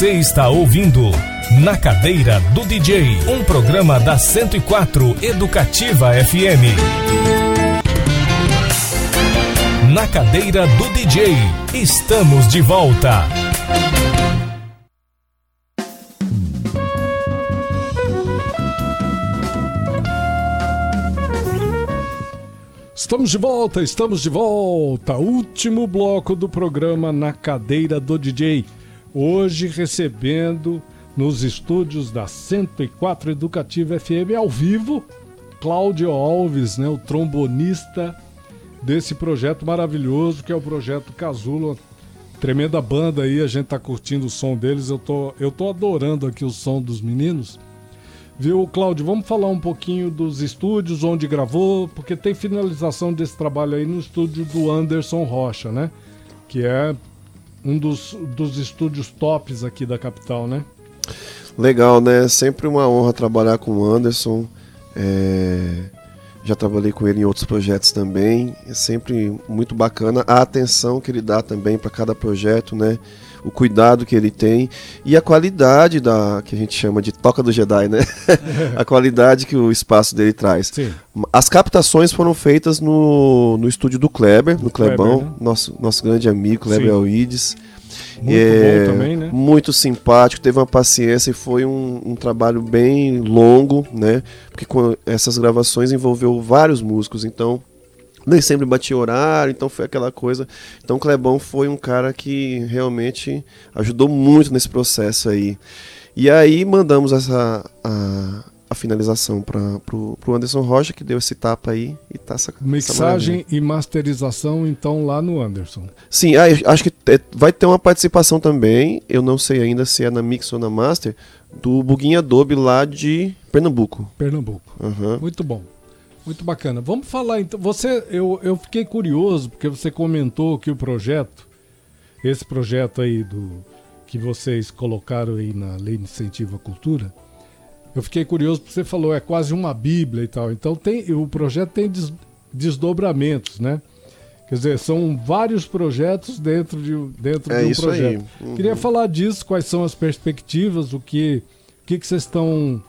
Você está ouvindo Na Cadeira do DJ, um programa da 104 Educativa FM. Na Cadeira do DJ, estamos de volta. Estamos de volta, estamos de volta. Último bloco do programa Na Cadeira do DJ. Hoje recebendo nos estúdios da 104 Educativa FM ao vivo, Cláudio Alves, né, o trombonista desse projeto maravilhoso que é o projeto Casulo. Tremenda banda aí, a gente tá curtindo o som deles. Eu tô, eu tô adorando aqui o som dos meninos. Viu, Cláudio? Vamos falar um pouquinho dos estúdios, onde gravou, porque tem finalização desse trabalho aí no estúdio do Anderson Rocha, né? Que é um dos, dos estúdios tops aqui da capital, né? Legal, né? Sempre uma honra trabalhar com o Anderson. É, Já trabalhei com ele em outros projetos também. É sempre muito bacana a atenção que ele dá também para cada projeto, né? O cuidado que ele tem e a qualidade da que a gente chama de toca do Jedi, né? (laughs) a qualidade que o espaço dele traz. Sim. As captações foram feitas no, no estúdio do Kleber, no Kleber, Clebão, né? nosso, nosso grande amigo, Kleber Sim. Muito É, bom também, né? Muito simpático, teve uma paciência e foi um, um trabalho bem longo, né? Porque com essas gravações envolveu vários músicos, então nem sempre batia horário, então foi aquela coisa. Então o Clebão foi um cara que realmente ajudou muito nesse processo aí. E aí mandamos essa a, a finalização para pro, pro Anderson Rocha, que deu esse tapa aí e tá essa, essa Mixagem maravilha. e masterização, então, lá no Anderson. Sim, acho que vai ter uma participação também, eu não sei ainda se é na Mix ou na Master, do Buguinha Adobe lá de Pernambuco. Pernambuco. Aham. Muito bom. Muito bacana. Vamos falar então. Você, eu, eu fiquei curioso porque você comentou que o projeto, esse projeto aí do que vocês colocaram aí na Lei de Incentivo à Cultura, eu fiquei curioso porque você falou, é quase uma bíblia e tal. Então tem, o projeto tem des- desdobramentos, né? Quer dizer, são vários projetos dentro de, dentro É de um isso projeto. aí. Uhum. Queria falar disso, quais são as perspectivas, o que, o que, que vocês estão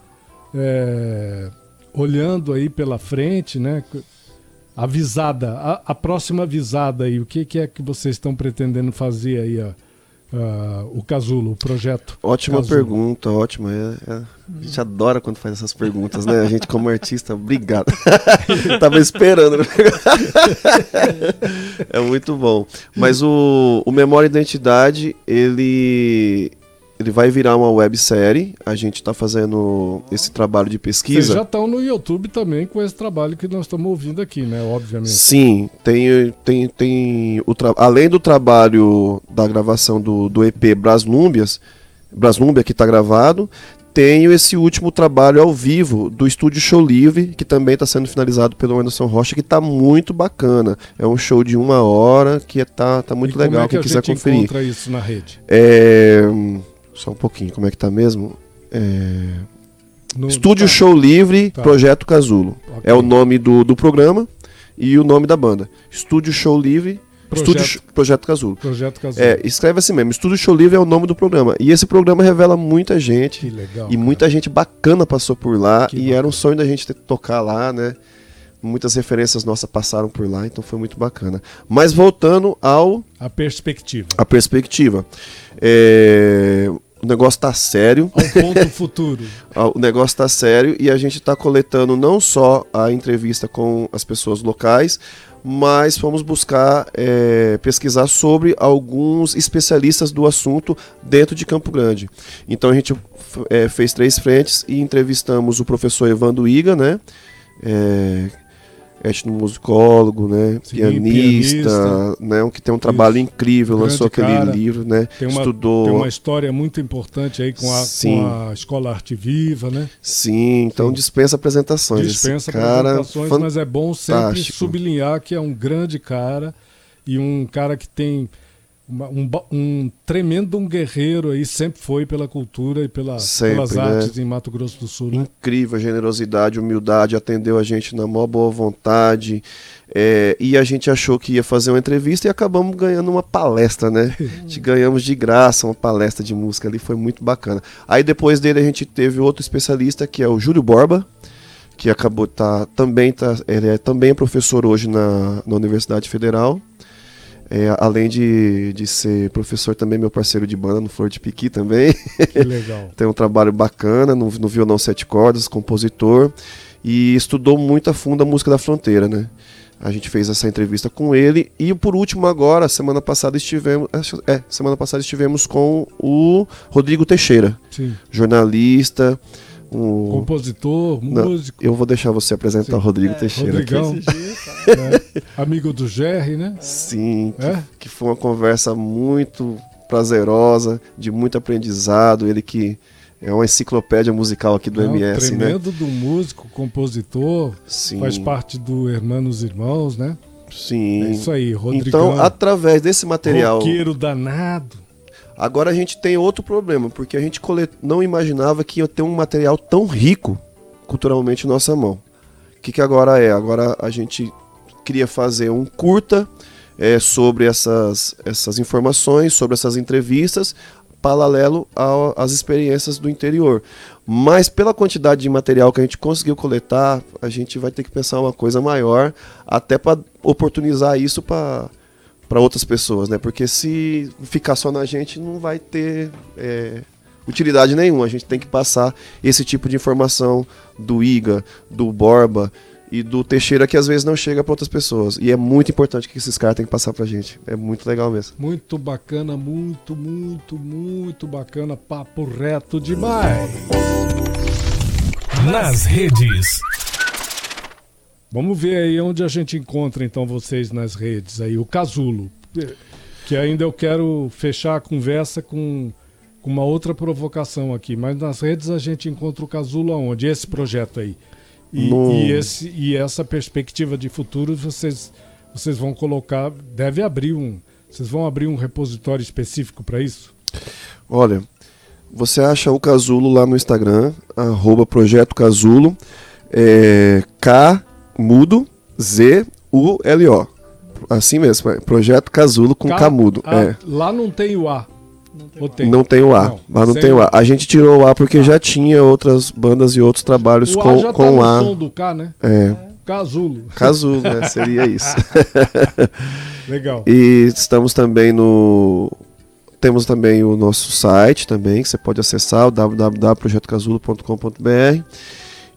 é, olhando aí pela frente, né? A visada, a, a próxima visada aí, o que, que é que vocês estão pretendendo fazer aí, ó, ah, o Casulo, o projeto? Ótima Casulo? pergunta, ótima. É- é- a gente adora quando faz essas perguntas, né? A gente, como artista, obrigado. (laughs) Tava esperando. (laughs) é muito bom. Mas o, o Memória e Identidade, ele, ele vai virar uma websérie. A gente tá fazendo esse trabalho de Vocês pesquisa. já estão no YouTube também com esse trabalho que nós estamos ouvindo aqui, né? Obviamente. Sim, tem, tem, tem o tra- além do trabalho da gravação do, do EP Braslúmbias, Braslúmbia que está gravado, tenho esse último trabalho ao vivo do Estúdio Show Livre, que também está sendo finalizado pelo Anderson Rocha, que está muito bacana. É um show de uma hora que tá, tá muito E legal, é que quem quiser conferir. encontra isso na rede? É, Só um pouquinho, como é que tá mesmo? É, No- Estúdio tá. Show Livre, Tá. Projeto Casulo. Ok. É o nome do, do programa e o nome da banda. Estúdio Show Livre, Projeto- Estúdio Projeto Casulo. Projeto Casulo. É, escreve assim mesmo. Estúdio Show Livre é o nome do programa. E esse programa revela muita gente. Que legal. e muita gente bacana passou por lá. Que e bacana. era um sonho da gente ter, tocar lá, né? Muitas referências nossas passaram por lá, então foi muito bacana. Mas voltando ao A perspectiva. a perspectiva. É, o negócio tá sério. Ao ponto (laughs) futuro. O negócio tá sério e a gente está coletando não só a entrevista com as pessoas locais, mas fomos buscar é, pesquisar sobre alguns especialistas do assunto dentro de Campo Grande. Então a gente é, fez três frentes e entrevistamos o professor Evandro Iga, né? É, etnomusicólogo, né? Sim, pianista, pianista. né? Um que tem um trabalho Isso. incrível, Grande lançou aquele cara. livro, né? Tem uma, Estudou. tem uma história muito importante aí com a, com a Escola Arte Viva, né? Sim, então Sim. dispensa apresentações. Dispensa cara apresentações, mas é bom sempre fantástico. sublinhar que é um grande cara e um cara que tem uma- um, um tremendo um guerreiro aí, sempre foi pela cultura e pela, Sempre, pelas né? artes em Mato Grosso do Sul. Né? incrível generosidade, humildade, atendeu a gente na maior boa vontade. é, e a gente achou que ia fazer uma entrevista e acabamos ganhando uma palestra, né? (laughs) Gente ganhamos de graça uma palestra de música ali, foi muito bacana. Aí depois dele a gente teve outro especialista que é o Júlio Borba, que acabou tá também tá, ele é também professor hoje na, na Universidade Federal. É, além de, de ser professor também meu parceiro de banda no Flor de Piqui também. Que (laughs) legal. tem um trabalho bacana no, no violão sete cordas, compositor, e estudou muito a fundo a música da fronteira, né? A gente fez essa entrevista com ele e por último agora, semana passada estivemos, é, semana passada estivemos com o Rodrigo Teixeira, Sim. jornalista, um Compositor, Não, músico, eu vou deixar você apresentar Sim. o Rodrigo Teixeira aqui. Rodrigão, né? amigo do Jerry, né? Sim, que, É? que foi uma conversa muito prazerosa, de muito aprendizado, ele que é uma enciclopédia musical aqui do Não, MS, né? tremendo do músico, compositor, Sim. faz parte do Hermanos Irmãos, né? Sim. É isso aí, Rodrigão. Então, através desse material. Roqueiro danado. Agora a gente tem outro problema, porque a gente não imaginava que ia ter um material tão rico culturalmente em nossa mão. O que, que agora é? Agora a gente queria fazer um curta é, sobre essas, essas informações, sobre essas entrevistas, paralelo às experiências do interior. Mas pela quantidade de material que a gente conseguiu coletar, a gente vai ter que pensar uma coisa maior, até para oportunizar isso para para outras pessoas, né? Porque se ficar só na gente, não vai ter é, utilidade nenhuma. A gente tem que passar esse tipo de informação do Iga, do Borba e do Teixeira que às vezes não chega para outras pessoas. E é muito importante que esses caras têm que passar pra gente. É muito legal mesmo. Muito bacana, muito, muito, muito bacana. Papo reto demais. Nas redes. Vamos ver aí onde a gente encontra então vocês nas redes aí. O Casulo. Que ainda eu quero fechar a conversa com, com uma outra provocação aqui. Mas nas redes a gente encontra o Casulo aonde? Esse projeto aí. E, e esse, e essa perspectiva de futuro vocês, vocês vão colocar. Deve abrir um. Vocês vão abrir um repositório específico para isso? Olha, Você acha o Casulo lá no Instagram, arroba Projeto Casulo, é, K mudo, Z U L O. Assim mesmo, é Projeto Casulo com Ca- K mudo. Ah, é. Lá não tem o A. Ou tem? Não tem o A, Não, mas não tem o A. A gente tirou o A porque já tinha outras bandas e outros trabalhos O A com, já com tá A. som do K, né? É, Casulo. Casulo, né? Seria isso. (laughs) Legal. E estamos também no. Temos também o nosso site também, que você pode acessar, o www.projetocasulo.com.br.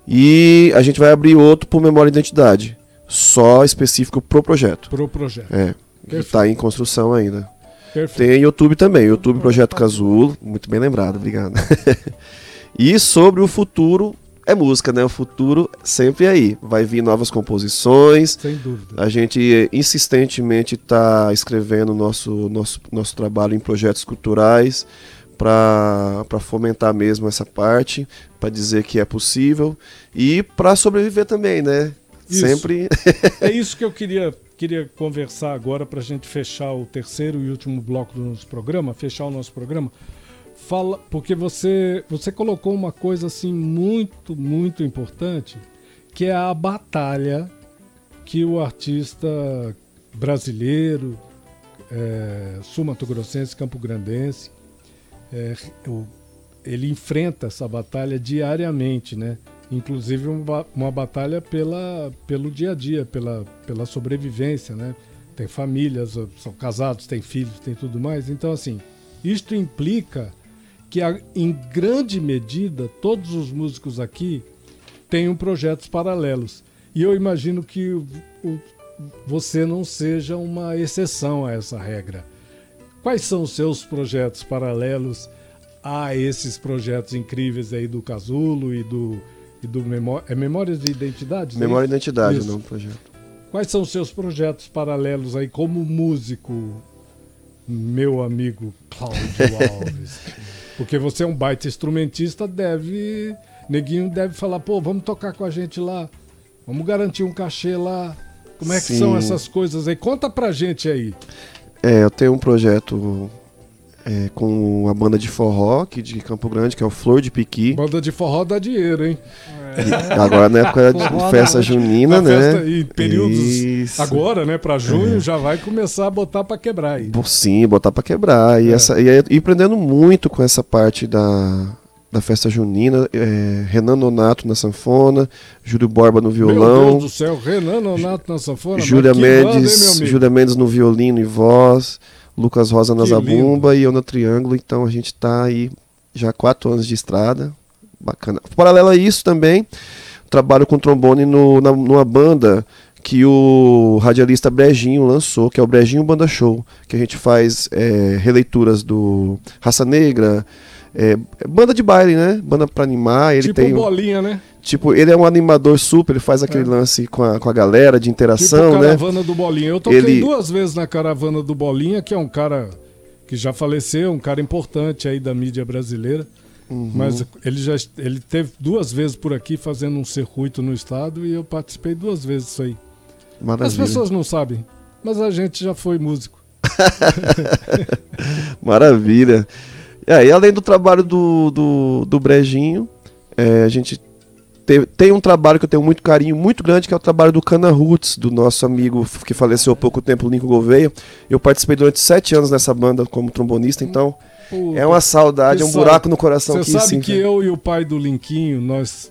E a gente vai abrir outro por memória e identidade, só específico pro projeto. Pro projeto. É, que está em construção ainda. Perfeito. Tem YouTube também, YouTube Projeto Casulo, muito bem lembrado, obrigado. (laughs) e sobre o futuro, é música, né? O futuro sempre é aí. Vai vir novas composições. Sem dúvida. A gente insistentemente está escrevendo nosso, nosso, nosso trabalho em projetos culturais para fomentar mesmo essa parte, para dizer que é possível e para sobreviver também, né? Isso. Sempre. É isso que eu queria, queria conversar agora para a gente fechar o terceiro e último bloco do nosso programa, fechar o nosso programa. Fala, porque você, você colocou uma coisa assim muito, muito importante, que é a batalha que o artista brasileiro, é, sul-mato-grossense, campo-grandense, é, ele enfrenta essa batalha diariamente, né? Inclusive uma, uma batalha pela, pelo dia a dia, pela, pela sobrevivência, né? Tem famílias, são casados, tem filhos, tem tudo mais. Então, assim, isto implica que, em grande medida, todos os músicos aqui tenham projetos paralelos. E eu imagino que o- o- você não seja uma exceção a essa regra. Quais são os seus projetos paralelos a esses projetos incríveis aí do Casulo e do, e do Memó é Memórias de Identidade? Memória e identidade, Isso. não projeto. Quais são os seus projetos paralelos aí como músico, meu amigo Cláudio (laughs) Alves? Porque você é um baita instrumentista, deve. Neguinho deve falar, pô, vamos tocar com a gente lá. Vamos garantir um cachê lá. Como é que Sim. são essas coisas aí? Conta pra gente aí. É, eu tenho um projeto é, com a banda de forró aqui de Campo Grande, que é o Flor de Piqui. Banda de forró dá dinheiro, hein? E Agora na época de festa junina, Na né? festa, e períodos Isso. É. agora, né, pra junho, já vai começar a botar pra quebrar aí. Sim, botar pra quebrar. E, É. essa, e, aí- e aprendendo muito com essa parte da, da festa junina. é, Renan Nonato na sanfona, Júlio Borba no Meu violão, Deus do céu, Renan Nonato na sanfona. Júlia banda, meu Mendes, amigo? Júlia Mendes no violino e voz, Lucas Rosa na Que zabumba e eu no triângulo. Então a gente tá aí já há quatro anos de estrada. Bacana. Paralelo a isso também, trabalho com trombone no, na, numa banda que o radialista Brejinho lançou, que é o Brejinho Banda Show, que a gente faz é, releituras do Raça Negra, é, banda de baile, né? Banda pra animar. Ele tipo tem um- bolinha, né? Tipo, ele é um animador super, ele faz aquele É. lance com a, com a galera de Tipo interação, né? caravana do Bolinha. Eu toquei Ele- duas vezes na caravana do Bolinha, que é um cara que já faleceu, um cara importante aí da mídia brasileira. Uhum. Mas ele já ele teve duas vezes por aqui fazendo um circuito no estado e eu participei duas vezes disso aí. As Maravilha. pessoas não sabem, mas a gente já foi músico. (laughs) Maravilha. E aí, além do trabalho do, do, do Brejinho, é, a gente te- tem um trabalho que eu tenho muito carinho, muito grande, que é o trabalho do Cana Roots, do nosso amigo que faleceu há pouco tempo, o Lincoln Gouveia. Eu participei durante sete anos nessa banda como trombonista, então Puta, é uma saudade, é um buraco no coração Você que sabe sim, que velho. eu e o pai do Linquinho, nós,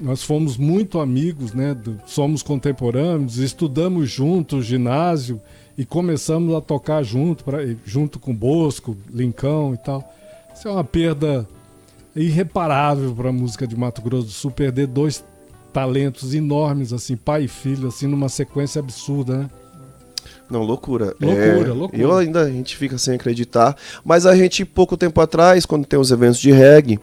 nós fomos muito amigos, né? do- somos contemporâneos, estudamos juntos, ginásio, e começamos a tocar junto, pra, junto com Bosco, Lincão e tal. Isso é uma perda irreparável para a música de Mato Grosso do Sul, perder dois talentos enormes, assim, pai e filho, assim, numa sequência absurda, né? Não, loucura. Loucura, É, loucura. Eu ainda, a gente fica sem acreditar. Mas a gente, pouco tempo atrás, quando tem os eventos de reggae,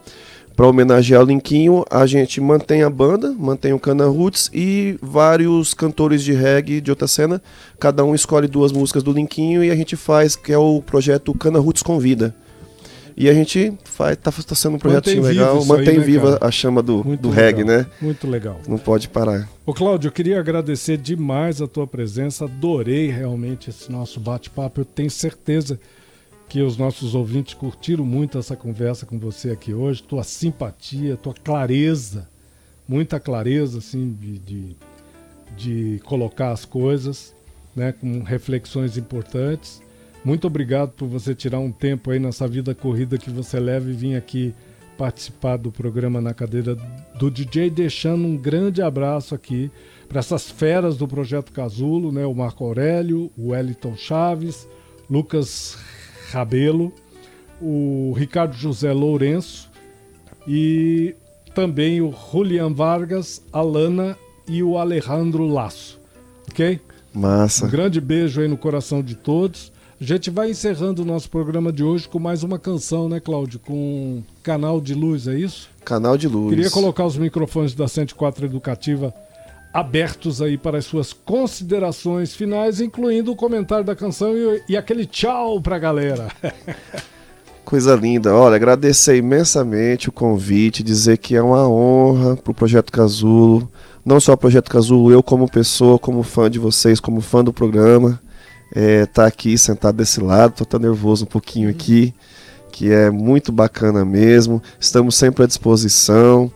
para homenagear o Linquinho, a gente mantém a banda, mantém o Cana Roots e vários cantores de reggae de outra cena. Cada um escolhe duas músicas do Linquinho e a gente faz, que é o projeto Cana Roots Convida. E a gente faz, tá, tá sendo um projetinho Mantém vivo legal, isso aí, mantém né, viva cara? a chama do, Muito do legal. reggae, né? Muito legal. Não pode parar. Ô Cláudio, eu queria agradecer demais a tua presença, adorei realmente esse nosso bate-papo, eu tenho certeza que os nossos ouvintes curtiram muito essa conversa com você aqui hoje, tua simpatia, tua clareza, muita clareza assim de, de, de colocar as coisas, né, com reflexões importantes. Muito obrigado por você tirar um tempo aí nessa vida corrida que você leva e vir aqui participar do programa na cadeira do DJ, deixando um grande abraço aqui para essas feras do projeto Casulo, né? O Marco Aurélio, o Wellington Chaves, Lucas Rabelo, o Ricardo José Lourenço e também o Julian Vargas, a Lana e o Alejandro Laço. Ok? Massa. Um grande beijo aí no coração de todos. A gente vai encerrando o nosso programa de hoje com mais uma canção, né, Cláudio? Com Canal de Luz, é isso? Canal de Luz. Queria colocar os microfones da 104 Educativa abertos aí para as suas considerações finais, incluindo o comentário da canção e, e aquele tchau pra galera. (laughs) Coisa linda. Olha, agradecer imensamente o convite, dizer que é uma honra pro Projeto Casulo. Não só o Projeto Casulo, eu como pessoa, como fã de vocês, como fã do programa, é, tá aqui sentado desse lado, tô até nervoso um pouquinho aqui, que é muito bacana mesmo. Estamos sempre à disposição.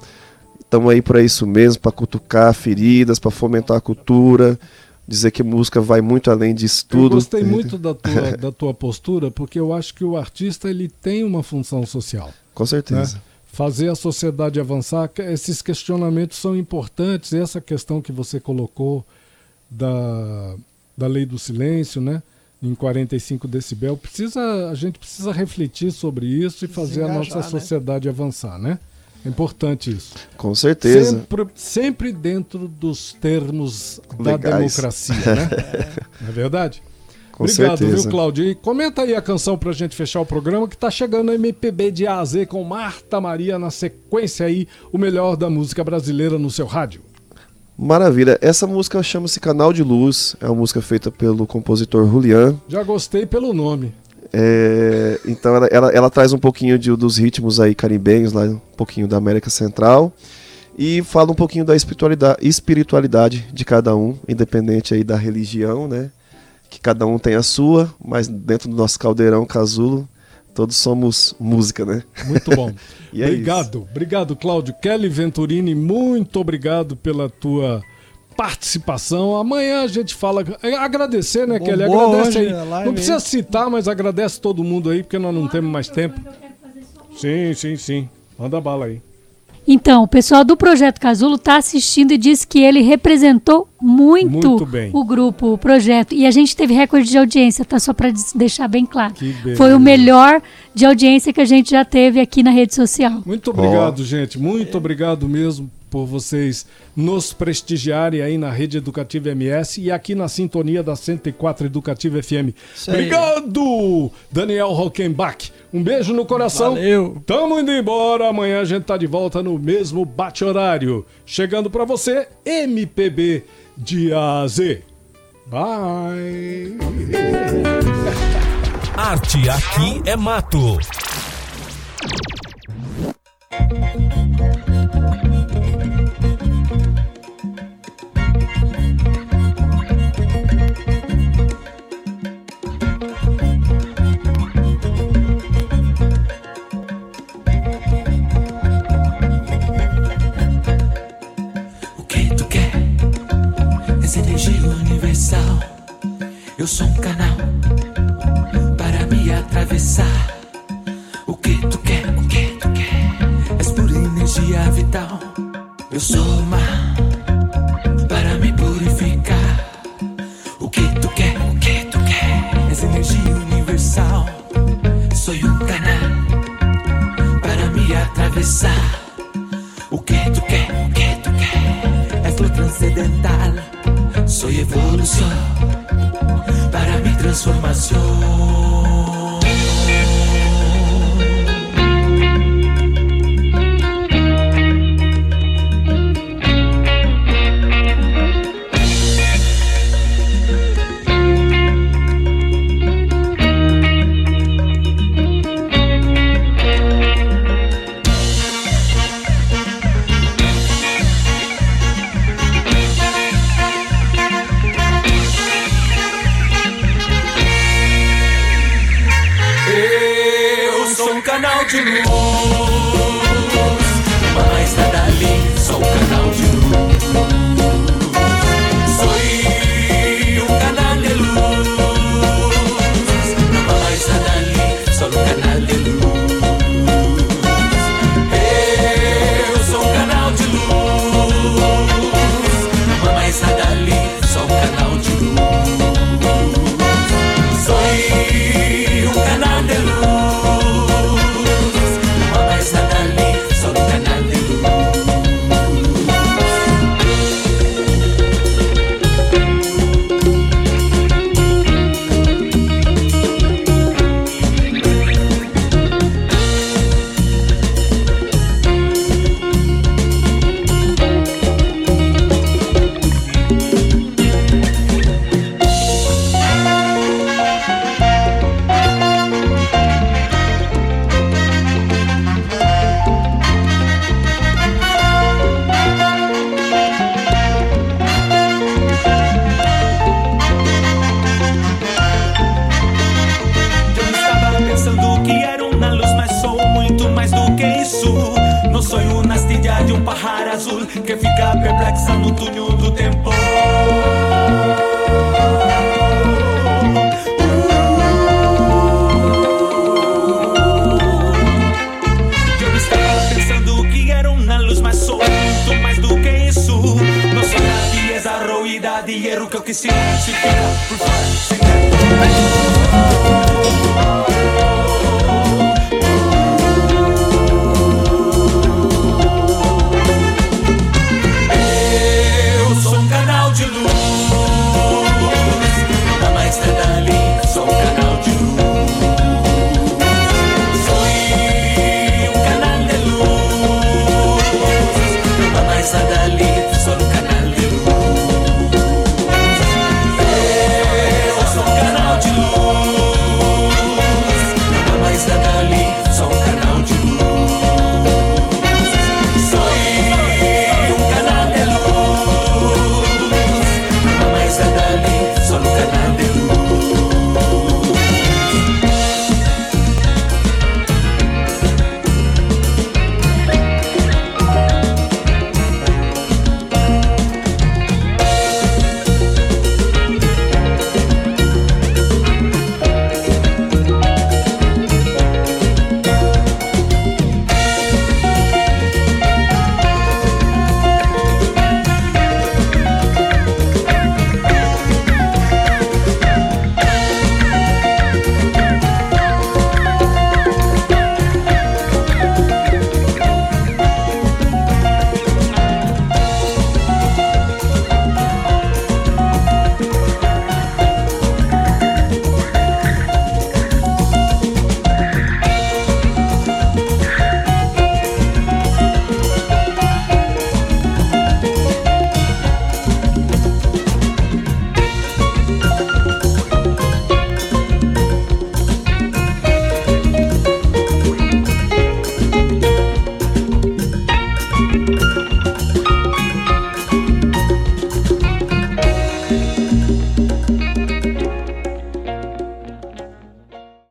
Estamos aí para isso mesmo, para cutucar feridas, para fomentar a cultura, dizer que música vai muito além disso Eu tudo. gostei muito da tua, (laughs) da tua postura, porque eu acho que o artista ele tem uma função social. Com certeza. né? Fazer a sociedade avançar, esses questionamentos são importantes. Essa questão que você colocou da, da lei do silêncio, né? Em 45 decibel, precisa, a gente precisa refletir sobre isso e fazer a nossa né? sociedade avançar, né? É importante isso. Com certeza. Sempre, sempre dentro dos termos da Legais. democracia, né? (laughs) Não é verdade? Com Obrigado, certeza. viu, Claudio? E comenta aí a canção pra gente fechar o programa, que tá chegando a MPB de A a Z com Marta Maria na sequência aí, o melhor da música brasileira no seu rádio. Maravilha. Essa música chama-se Canal de Luz. É uma música feita pelo compositor Julian. Já gostei pelo nome. É, então ela, ela, ela traz um pouquinho de- dos ritmos aí caribenhos, lá, um pouquinho da América Central. E fala um pouquinho da espiritualidade, espiritualidade de cada um, independente aí da religião, né? Que cada um tem a sua, mas dentro do nosso caldeirão casulo, todos somos música, né? Muito bom. (laughs) É obrigado, obrigado, Cláudio. Kelly Venturini, muito obrigado pela tua participação. Amanhã a gente fala. é, Agradecer, né, Kelly? Agradece hoje aí. live, Não precisa citar, mas agradece todo mundo aí, porque nós não temos mais tempo. Sim, sim, sim. Manda bala aí. Então, o pessoal do Projeto Casulo está assistindo e diz que ele representou muito, Muito bem. o grupo, o projeto. E a gente teve recorde de audiência, tá? Só para deixar bem claro. Foi o melhor de audiência que a gente já teve aqui na rede social. Muito obrigado, gente. Muito obrigado mesmo por vocês nos prestigiarem aí na Rede Educativa MS e aqui na sintonia da 104 Educativa FM. Obrigado, Daniel Rockenbach. Um beijo no coração. Valeu. Tamo indo embora. Amanhã a gente tá de volta no mesmo bate-horário. Chegando pra você, MPB de A a Z. Bye. (laughs) Arte aqui é mato. Eu sou um canal para me atravessar. O que tu quer? O que tu quer? És pura energia vital. Eu sou o mar